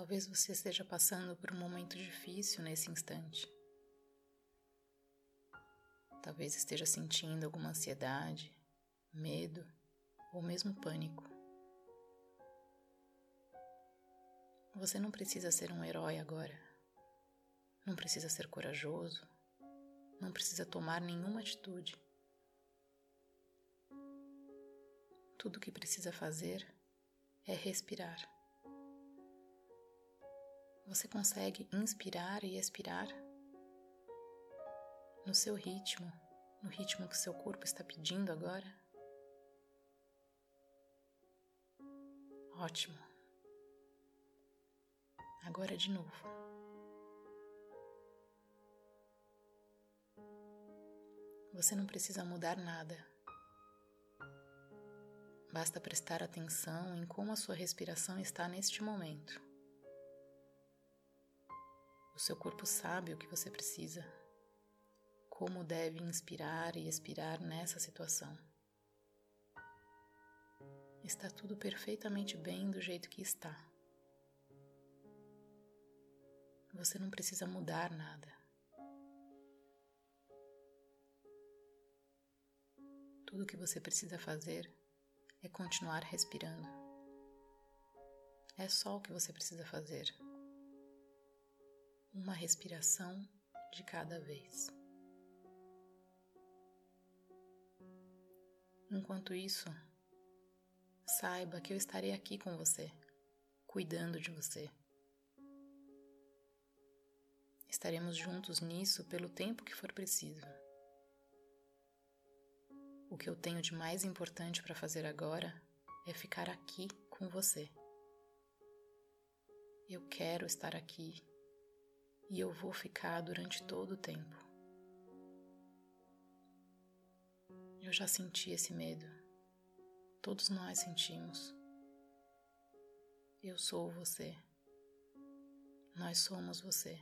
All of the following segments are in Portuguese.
Talvez você esteja passando por um momento difícil nesse instante. Talvez esteja sentindo alguma ansiedade, medo ou mesmo pânico. Você não precisa ser um herói agora. Não precisa ser corajoso. Não precisa tomar nenhuma atitude. Tudo o que precisa fazer é respirar. Você consegue inspirar e expirar no seu ritmo, no ritmo que seu corpo está pedindo agora? Ótimo. Agora de novo. Você não precisa mudar nada. Basta prestar atenção em como a sua respiração está neste momento. O seu corpo sabe o que você precisa como deve inspirar e expirar nessa situação. Está tudo perfeitamente bem do jeito que está. Você não precisa mudar nada. Tudo o que você precisa fazer é continuar respirando. É só o que você precisa fazer. Uma respiração de cada vez. Enquanto isso, saiba que eu estarei aqui com você, cuidando de você. Estaremos juntos nisso pelo tempo que for preciso. O que eu tenho de mais importante para fazer agora é ficar aqui com você. Eu quero estar aqui e eu vou ficar durante todo o tempo. Eu já senti esse medo. Todos nós sentimos. Eu sou você. Nós somos você.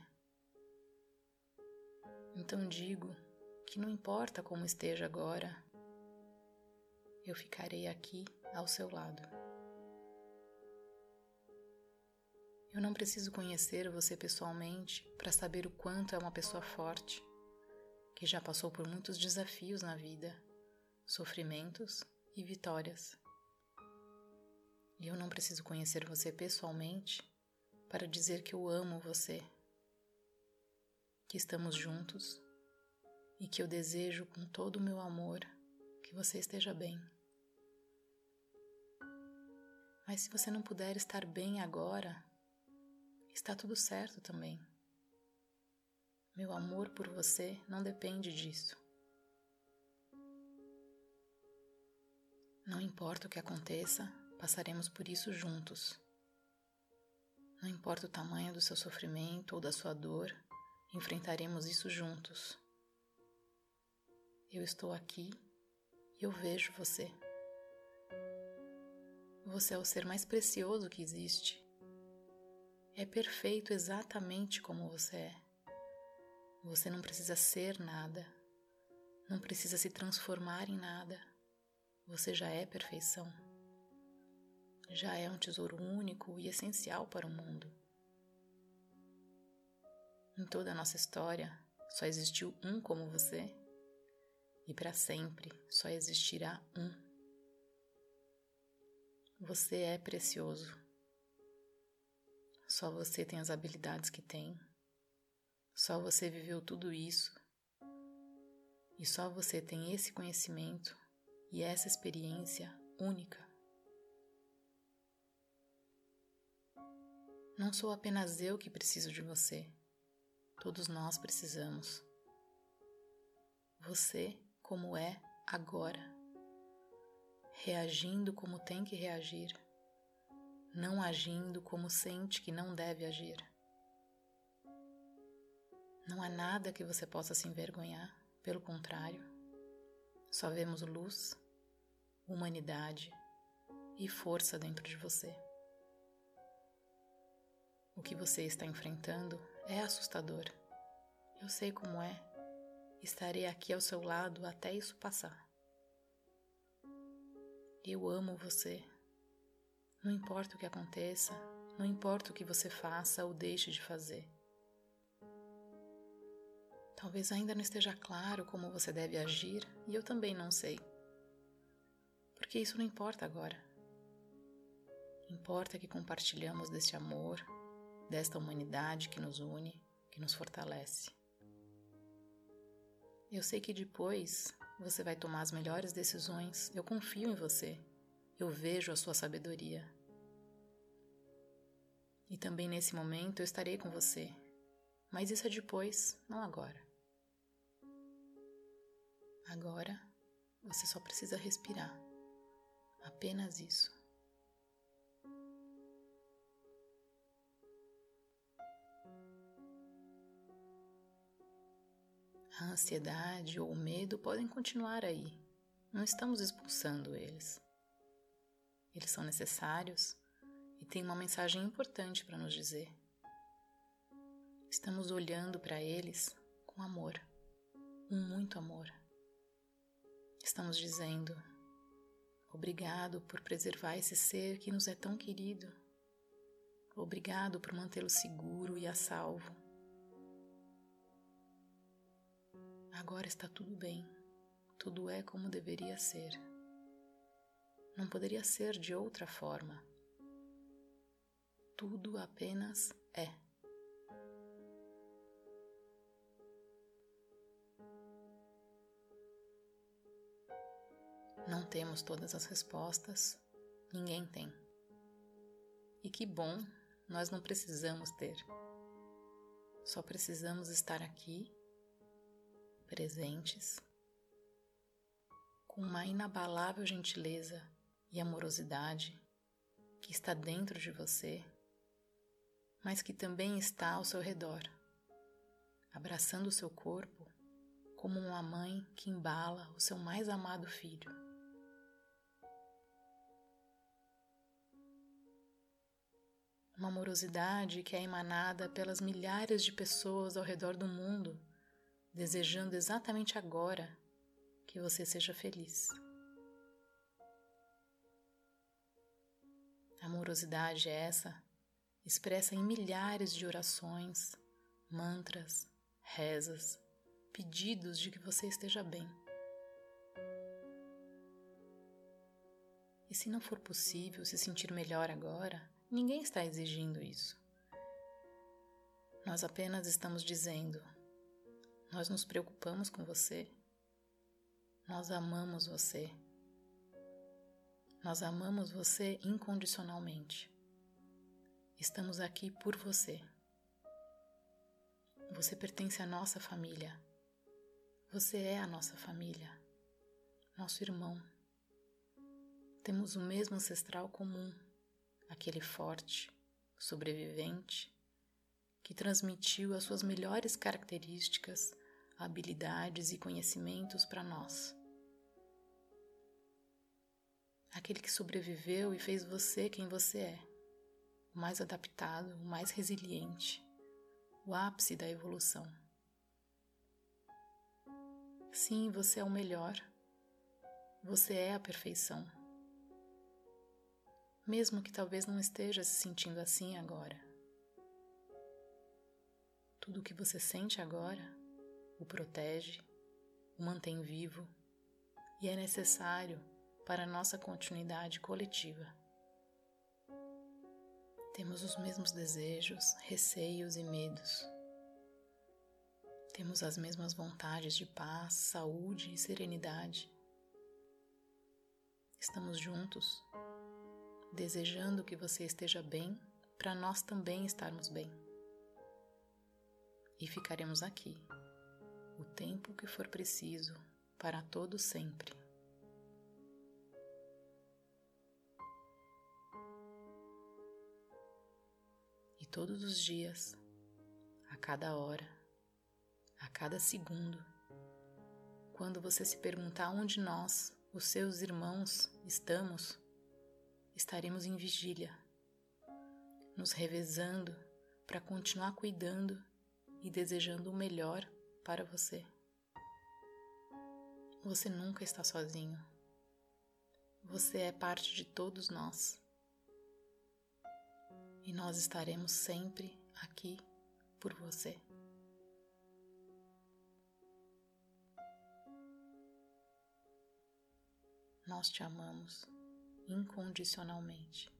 Então digo que não importa como esteja agora, eu ficarei aqui ao seu lado. Eu não preciso conhecer você pessoalmente para saber o quanto é uma pessoa forte, que já passou por muitos desafios na vida sofrimentos e vitórias. E eu não preciso conhecer você pessoalmente para dizer que eu amo você, que estamos juntos e que eu desejo com todo o meu amor que você esteja bem. Mas se você não puder estar bem agora, está tudo certo também. Meu amor por você não depende disso. Não importa o que aconteça, passaremos por isso juntos. Não importa o tamanho do seu sofrimento ou da sua dor, enfrentaremos isso juntos. Eu estou aqui e eu vejo você. Você é o ser mais precioso que existe. É perfeito exatamente como você é. Você não precisa ser nada, não precisa se transformar em nada. Você já é perfeição. Já é um tesouro único e essencial para o mundo. Em toda a nossa história, só existiu um como você, e para sempre só existirá um. Você é precioso. Só você tem as habilidades que tem. Só você viveu tudo isso. E só você tem esse conhecimento e essa experiência única. Não sou apenas eu que preciso de você, todos nós precisamos. Você, como é agora, reagindo como tem que reagir, não agindo como sente que não deve agir. Não há nada que você possa se envergonhar, pelo contrário. Só vemos luz, humanidade e força dentro de você. O que você está enfrentando é assustador. Eu sei como é. Estarei aqui ao seu lado até isso passar. Eu amo você. Não importa o que aconteça, não importa o que você faça ou deixe de fazer. Talvez ainda não esteja claro como você deve agir e eu também não sei. Porque isso não importa agora. Importa que compartilhamos deste amor, desta humanidade que nos une, que nos fortalece. Eu sei que depois você vai tomar as melhores decisões. Eu confio em você. Eu vejo a sua sabedoria. E também nesse momento eu estarei com você. Mas isso é depois, não agora. Agora você só precisa respirar. Apenas isso. A ansiedade ou o medo podem continuar aí. Não estamos expulsando eles. Eles são necessários e têm uma mensagem importante para nos dizer. Estamos olhando para eles com amor, com muito amor. Estamos dizendo: Obrigado por preservar esse ser que nos é tão querido. Obrigado por mantê-lo seguro e a salvo. Agora está tudo bem. Tudo é como deveria ser. Não poderia ser de outra forma. Tudo apenas é. Não temos todas as respostas, ninguém tem. E que bom, nós não precisamos ter. Só precisamos estar aqui, presentes, com uma inabalável gentileza e amorosidade que está dentro de você, mas que também está ao seu redor, abraçando o seu corpo como uma mãe que embala o seu mais amado filho. uma amorosidade que é emanada pelas milhares de pessoas ao redor do mundo, desejando exatamente agora que você seja feliz. Amorosidade é essa, expressa em milhares de orações, mantras, rezas, pedidos de que você esteja bem. E se não for possível se sentir melhor agora, Ninguém está exigindo isso. Nós apenas estamos dizendo: nós nos preocupamos com você, nós amamos você, nós amamos você incondicionalmente. Estamos aqui por você. Você pertence à nossa família. Você é a nossa família, nosso irmão. Temos o mesmo ancestral comum aquele forte, sobrevivente, que transmitiu as suas melhores características, habilidades e conhecimentos para nós. Aquele que sobreviveu e fez você quem você é, o mais adaptado, o mais resiliente, o ápice da evolução. Sim, você é o melhor. Você é a perfeição mesmo que talvez não esteja se sentindo assim agora. Tudo o que você sente agora o protege, o mantém vivo e é necessário para nossa continuidade coletiva. Temos os mesmos desejos, receios e medos. Temos as mesmas vontades de paz, saúde e serenidade. Estamos juntos desejando que você esteja bem, para nós também estarmos bem. E ficaremos aqui, o tempo que for preciso, para todo sempre. Todos os dias, a cada hora, a cada segundo, quando você se perguntar onde nós, os seus irmãos, estamos, estaremos em vigília, nos revezando para continuar cuidando e desejando o melhor para você. Você nunca está sozinho. Você é parte de todos nós. E nós estaremos sempre aqui por você. Nós te amamos incondicionalmente.